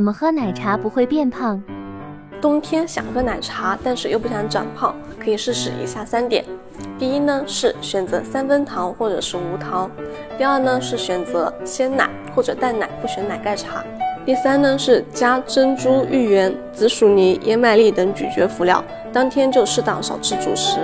怎么喝奶茶不会变胖？冬天想喝奶茶但是又不想长胖可以试试以下三点。第一呢是选择三分糖或者是无糖。第二呢是选择鲜奶或者淡奶不选奶盖茶。第三呢是加珍珠芋圆紫薯泥燕麦粒等咀嚼辅料当天就适当少吃主食。